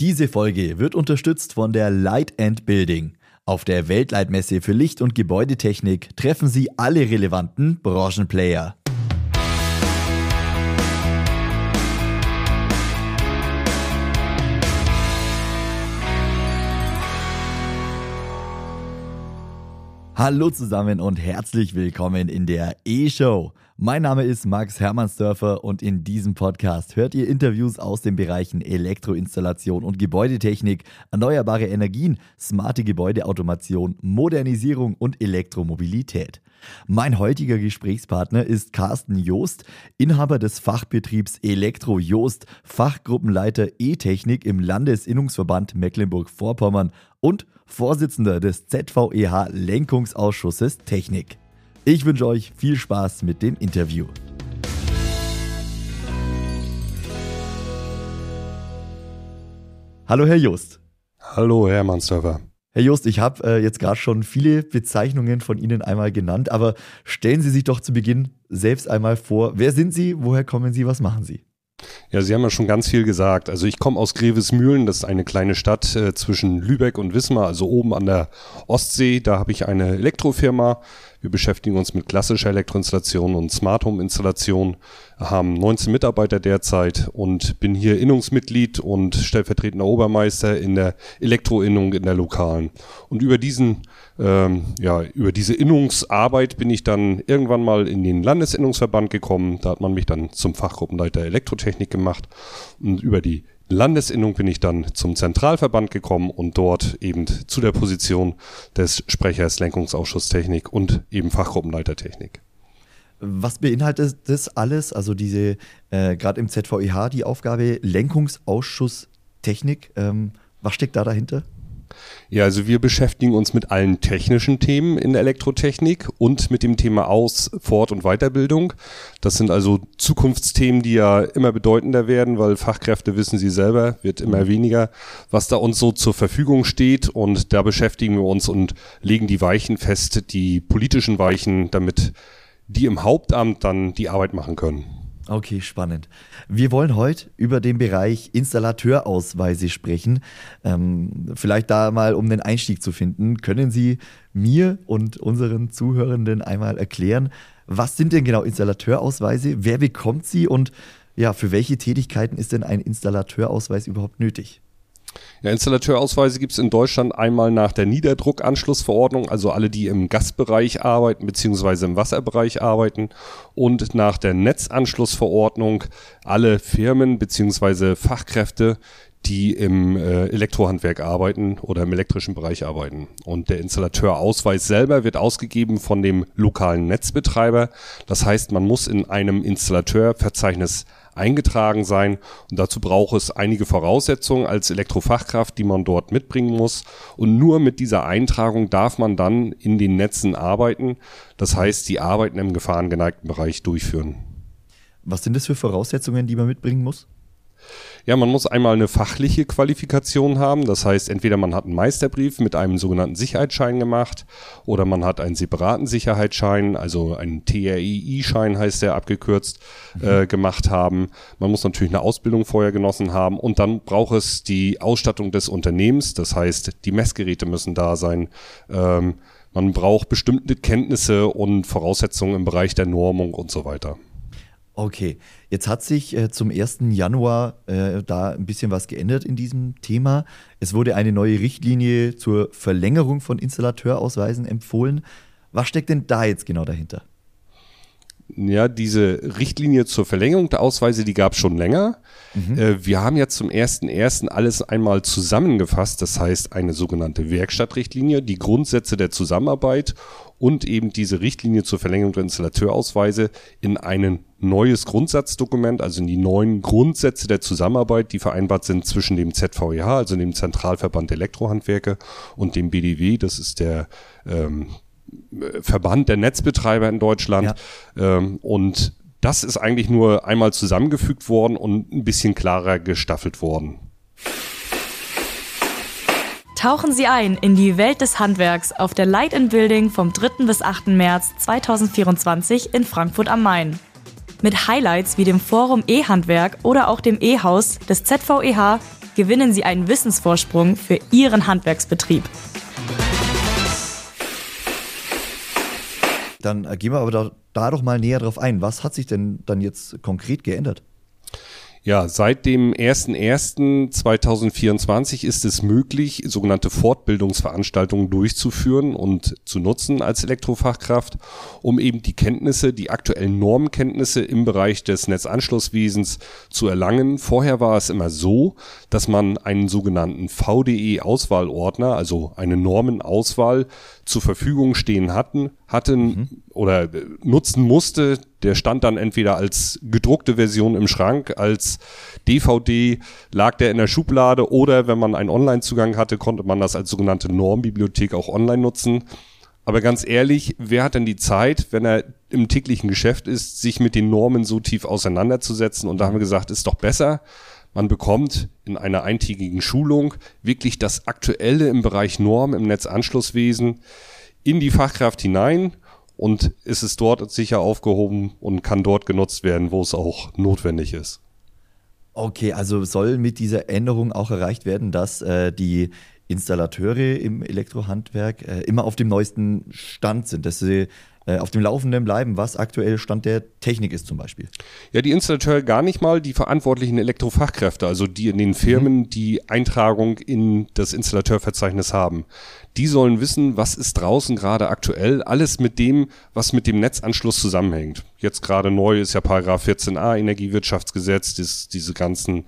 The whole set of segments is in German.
Diese Folge wird unterstützt von der Light and Building. Auf der Weltleitmesse für Licht- und Gebäudetechnik treffen Sie alle relevanten Branchenplayer. Hallo zusammen und herzlich willkommen in der E-Show. Mein Name ist Max Hermannsdörfer und in diesem Podcast hört ihr Interviews aus den Bereichen Elektroinstallation und Gebäudetechnik, erneuerbare Energien, smarte Gebäudeautomation, Modernisierung und Elektromobilität. Mein heutiger Gesprächspartner ist Carsten Joost, Inhaber des Fachbetriebs Elektro Joost, Fachgruppenleiter E-Technik im Landesinnungsverband Mecklenburg-Vorpommern und Vorsitzender des ZVEH Lenkungsausschusses Technik. Ich wünsche euch viel Spaß mit dem Interview. Hallo Herr Just. Hallo Herr Mannsdörfer. Herr Just, ich habe äh, jetzt gerade schon viele Bezeichnungen von Ihnen einmal genannt, aber stellen Sie sich doch zu Beginn selbst einmal vor. Wer sind Sie? Woher kommen Sie? Was machen Sie? Ja, Sie haben ja schon ganz viel gesagt. Also ich komme aus Grevesmühlen, das ist eine kleine Stadt äh, zwischen Lübeck und Wismar, also oben an der Ostsee. Da habe ich eine Elektrofirma. Wir beschäftigen uns mit klassischer Elektroinstallation und Smart Home Installation, haben 19 Mitarbeiter derzeit und bin hier Innungsmitglied und stellvertretender Obermeister in der Elektroinnung in der Lokalen. Und über diesen, ähm, ja, über diese Innungsarbeit bin ich dann irgendwann mal in den Landesinnungsverband gekommen. Da hat man mich dann zum Fachgruppenleiter Elektrotechnik gemacht und über die Landesinnung bin ich dann zum Zentralverband gekommen und dort eben zu der Position des Sprechers Lenkungsausschuss Technik und eben Fachgruppenleiter Technik. Was beinhaltet das alles? Also diese, äh, gerade im ZVEH, die Aufgabe Lenkungsausschuss Technik. Ähm, was steckt da dahinter? Ja, also wir beschäftigen uns mit allen technischen Themen in der Elektrotechnik und mit dem Thema Aus-, Fort- und Weiterbildung. Das sind also Zukunftsthemen, die ja immer bedeutender werden, weil Fachkräfte wissen Sie selber, wird immer weniger, was da uns so zur Verfügung steht. Und da beschäftigen wir uns und legen die Weichen fest, die politischen Weichen, damit die im Hauptamt dann die Arbeit machen können. Okay, spannend. Wir wollen heute über den Bereich Installateurausweise sprechen. Ähm, vielleicht da mal, um den Einstieg zu finden, können Sie mir und unseren Zuhörenden einmal erklären, was sind denn genau Installateurausweise? Wer bekommt sie und ja, für welche Tätigkeiten ist denn ein Installateurausweis überhaupt nötig? Ja, Installateurausweise gibt es in Deutschland einmal nach der Niederdruckanschlussverordnung, also alle, die im Gasbereich arbeiten bzw. im Wasserbereich arbeiten, und nach der Netzanschlussverordnung alle Firmen bzw. Fachkräfte, die im äh, Elektrohandwerk arbeiten oder im elektrischen Bereich arbeiten. Und der Installateurausweis selber wird ausgegeben von dem lokalen Netzbetreiber. Das heißt, man muss in einem Installateurverzeichnis eingetragen sein. Und dazu braucht es einige Voraussetzungen als Elektrofachkraft, die man dort mitbringen muss. Und nur mit dieser Eintragung darf man dann in den Netzen arbeiten. Das heißt, die Arbeiten im gefahrengeneigten Bereich durchführen. Was sind das für Voraussetzungen, die man mitbringen muss? Ja, man muss einmal eine fachliche Qualifikation haben. Das heißt, entweder man hat einen Meisterbrief mit einem sogenannten Sicherheitsschein gemacht oder man hat einen separaten Sicherheitsschein, also einen TRII-Schein heißt der abgekürzt, mhm. äh, gemacht haben. Man muss natürlich eine Ausbildung vorher genossen haben und dann braucht es die Ausstattung des Unternehmens. Das heißt, die Messgeräte müssen da sein. Ähm, man braucht bestimmte Kenntnisse und Voraussetzungen im Bereich der Normung und so weiter. Okay, jetzt hat sich äh, zum 1. Januar äh, da ein bisschen was geändert in diesem Thema. Es wurde eine neue Richtlinie zur Verlängerung von Installateurausweisen empfohlen. Was steckt denn da jetzt genau dahinter? Ja, diese Richtlinie zur Verlängerung der Ausweise, die gab es schon länger. Mhm. Äh, wir haben jetzt zum 1.1. alles einmal zusammengefasst. Das heißt, eine sogenannte Werkstattrichtlinie, die Grundsätze der Zusammenarbeit und eben diese Richtlinie zur Verlängerung der Installateurausweise in ein neues Grundsatzdokument, also in die neuen Grundsätze der Zusammenarbeit, die vereinbart sind zwischen dem ZVEH, also dem Zentralverband Elektrohandwerke und dem BDW, das ist der ähm, Verband der Netzbetreiber in Deutschland. Ja. Ähm, und das ist eigentlich nur einmal zusammengefügt worden und ein bisschen klarer gestaffelt worden. Tauchen Sie ein in die Welt des Handwerks auf der Light in Building vom 3. bis 8. März 2024 in Frankfurt am Main. Mit Highlights wie dem Forum E-Handwerk oder auch dem E-Haus des ZVEH gewinnen Sie einen Wissensvorsprung für Ihren Handwerksbetrieb. Dann äh, gehen wir aber da, da doch mal näher drauf ein. Was hat sich denn dann jetzt konkret geändert? Ja, seit dem 01.01.2024 ist es möglich, sogenannte Fortbildungsveranstaltungen durchzuführen und zu nutzen als Elektrofachkraft, um eben die Kenntnisse, die aktuellen Normkenntnisse im Bereich des Netzanschlusswesens zu erlangen. Vorher war es immer so, dass man einen sogenannten VDE-Auswahlordner, also eine Normenauswahl, zur Verfügung stehen hatten, hatten mhm. oder äh, nutzen musste. Der stand dann entweder als gedruckte Version im Schrank, als DVD lag der in der Schublade oder wenn man einen Online-Zugang hatte, konnte man das als sogenannte Normbibliothek auch online nutzen. Aber ganz ehrlich, wer hat denn die Zeit, wenn er im täglichen Geschäft ist, sich mit den Normen so tief auseinanderzusetzen? Und da haben wir gesagt, ist doch besser, man bekommt in einer eintägigen Schulung wirklich das Aktuelle im Bereich Norm im Netzanschlusswesen in die Fachkraft hinein und ist es dort sicher aufgehoben und kann dort genutzt werden, wo es auch notwendig ist. Okay, also soll mit dieser Änderung auch erreicht werden, dass äh, die Installateure im Elektrohandwerk äh, immer auf dem neuesten Stand sind, dass sie auf dem Laufenden bleiben, was aktuell Stand der Technik ist zum Beispiel. Ja, die Installateure gar nicht mal, die verantwortlichen Elektrofachkräfte, also die in den Firmen, mhm. die Eintragung in das Installateurverzeichnis haben. Die sollen wissen, was ist draußen gerade aktuell, alles mit dem, was mit dem Netzanschluss zusammenhängt. Jetzt gerade neu ist ja Paragraph 14a Energiewirtschaftsgesetz, das, diese ganzen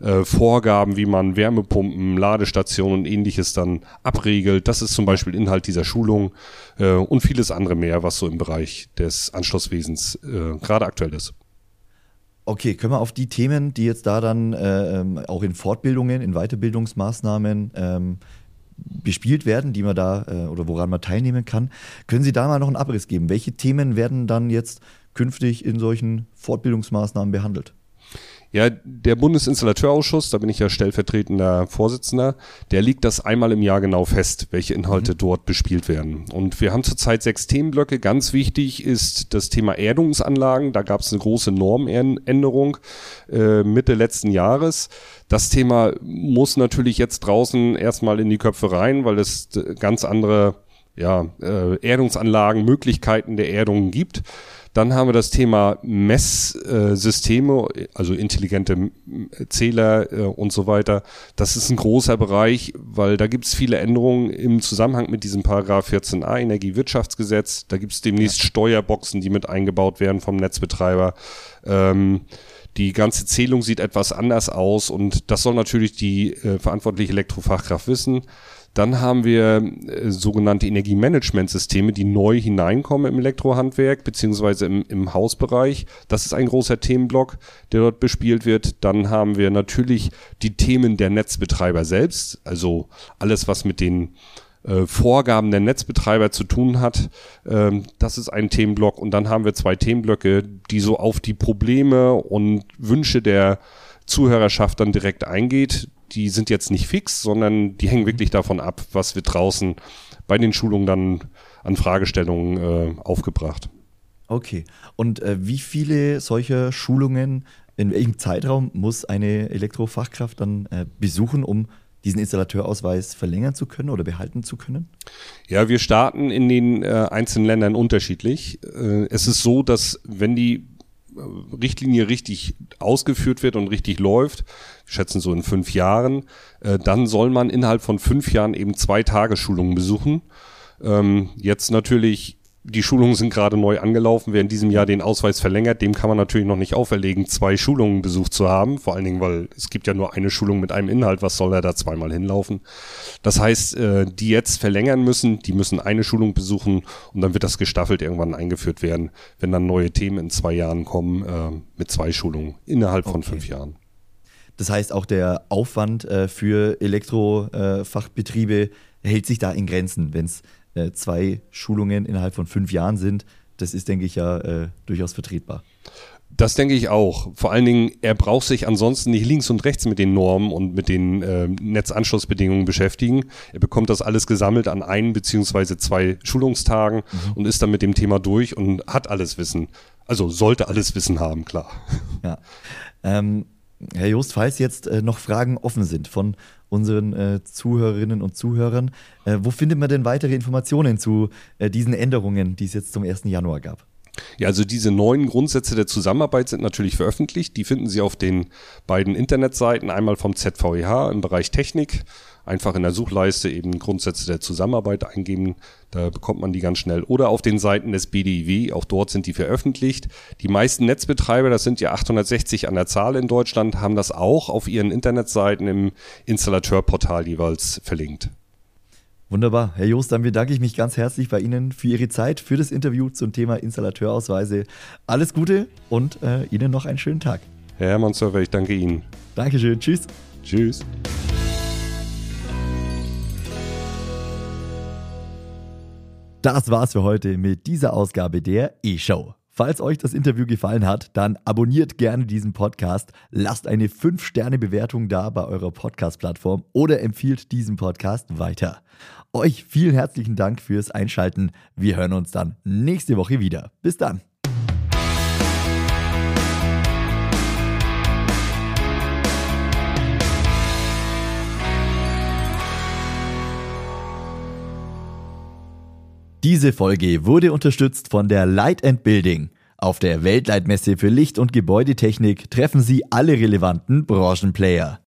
äh, Vorgaben, wie man Wärmepumpen, Ladestationen und ähnliches dann abregelt. Das ist zum Beispiel Inhalt dieser Schulung äh, und vieles andere mehr, was so im Bereich des Anschlusswesens äh, gerade aktuell ist. Okay, können wir auf die Themen, die jetzt da dann äh, ähm, auch in Fortbildungen, in Weiterbildungsmaßnahmen ähm, bespielt werden, die man da äh, oder woran man teilnehmen kann. Können Sie da mal noch einen Abriss geben? Welche Themen werden dann jetzt künftig in solchen Fortbildungsmaßnahmen behandelt? Ja, der Bundesinstallateurausschuss, da bin ich ja stellvertretender Vorsitzender, der liegt das einmal im Jahr genau fest, welche Inhalte mhm. dort bespielt werden. Und wir haben zurzeit sechs Themenblöcke. Ganz wichtig ist das Thema Erdungsanlagen. Da gab es eine große Normänderung äh, Mitte letzten Jahres. Das Thema muss natürlich jetzt draußen erstmal in die Köpfe rein, weil es ganz andere ja, äh, Erdungsanlagen, Möglichkeiten der Erdung gibt. Dann haben wir das Thema Messsysteme, also intelligente Zähler äh, und so weiter. Das ist ein großer Bereich, weil da gibt es viele Änderungen im Zusammenhang mit diesem Paragraph 14a Energiewirtschaftsgesetz. Da gibt es demnächst ja. Steuerboxen, die mit eingebaut werden vom Netzbetreiber. Ähm, die ganze Zählung sieht etwas anders aus und das soll natürlich die äh, verantwortliche Elektrofachkraft wissen. Dann haben wir äh, sogenannte Energiemanagementsysteme, die neu hineinkommen im Elektrohandwerk beziehungsweise im, im Hausbereich. Das ist ein großer Themenblock, der dort bespielt wird. Dann haben wir natürlich die Themen der Netzbetreiber selbst, also alles, was mit den äh, Vorgaben der Netzbetreiber zu tun hat. Ähm, das ist ein Themenblock. Und dann haben wir zwei Themenblöcke, die so auf die Probleme und Wünsche der Zuhörerschaft dann direkt eingeht die sind jetzt nicht fix, sondern die hängen mhm. wirklich davon ab, was wird draußen bei den Schulungen dann an Fragestellungen äh, aufgebracht. Okay. Und äh, wie viele solcher Schulungen, in welchem Zeitraum muss eine Elektrofachkraft dann äh, besuchen, um diesen Installateurausweis verlängern zu können oder behalten zu können? Ja, wir starten in den äh, einzelnen Ländern unterschiedlich. Äh, es ist so, dass wenn die Richtlinie richtig ausgeführt wird und richtig läuft, schätzen so in fünf Jahren, äh, dann soll man innerhalb von fünf Jahren eben zwei Tagesschulungen besuchen. Ähm, jetzt natürlich die Schulungen sind gerade neu angelaufen, wer in diesem Jahr den Ausweis verlängert, dem kann man natürlich noch nicht auferlegen, zwei Schulungen besucht zu haben. Vor allen Dingen, weil es gibt ja nur eine Schulung mit einem Inhalt, was soll er da zweimal hinlaufen? Das heißt, äh, die jetzt verlängern müssen, die müssen eine Schulung besuchen und dann wird das gestaffelt irgendwann eingeführt werden, wenn dann neue Themen in zwei Jahren kommen, äh, mit zwei Schulungen innerhalb von okay. fünf Jahren. Das heißt, auch der Aufwand äh, für Elektrofachbetriebe hält sich da in Grenzen, wenn es äh, zwei Schulungen innerhalb von fünf Jahren sind, das ist, denke ich, ja äh, durchaus vertretbar. Das denke ich auch. Vor allen Dingen, er braucht sich ansonsten nicht links und rechts mit den Normen und mit den äh, Netzanschlussbedingungen beschäftigen. Er bekommt das alles gesammelt an ein beziehungsweise zwei Schulungstagen mhm. und ist dann mit dem Thema durch und hat alles Wissen. Also sollte alles Wissen haben, klar. Ja. Ähm, Herr Jost, falls jetzt äh, noch Fragen offen sind von unseren äh, Zuhörerinnen und Zuhörern, äh, wo findet man denn weitere Informationen zu äh, diesen Änderungen, die es jetzt zum 1. Januar gab? Ja, also diese neuen Grundsätze der Zusammenarbeit sind natürlich veröffentlicht. Die finden Sie auf den beiden Internetseiten, einmal vom ZVEH im Bereich Technik einfach in der Suchleiste eben Grundsätze der Zusammenarbeit eingeben. Da bekommt man die ganz schnell. Oder auf den Seiten des BDIW, auch dort sind die veröffentlicht. Die meisten Netzbetreiber, das sind ja 860 an der Zahl in Deutschland, haben das auch auf ihren Internetseiten im Installateurportal jeweils verlinkt. Wunderbar. Herr Jost, dann bedanke ich mich ganz herzlich bei Ihnen für Ihre Zeit, für das Interview zum Thema Installateurausweise. Alles Gute und äh, Ihnen noch einen schönen Tag. Herr Hermann Server, ich danke Ihnen. Dankeschön. Tschüss. Tschüss. Das war's für heute mit dieser Ausgabe der E-Show. Falls euch das Interview gefallen hat, dann abonniert gerne diesen Podcast, lasst eine 5-Sterne-Bewertung da bei eurer Podcast-Plattform oder empfiehlt diesen Podcast weiter. Euch vielen herzlichen Dank fürs Einschalten. Wir hören uns dann nächste Woche wieder. Bis dann. Diese Folge wurde unterstützt von der Light and Building. Auf der Weltleitmesse für Licht- und Gebäudetechnik treffen Sie alle relevanten Branchenplayer.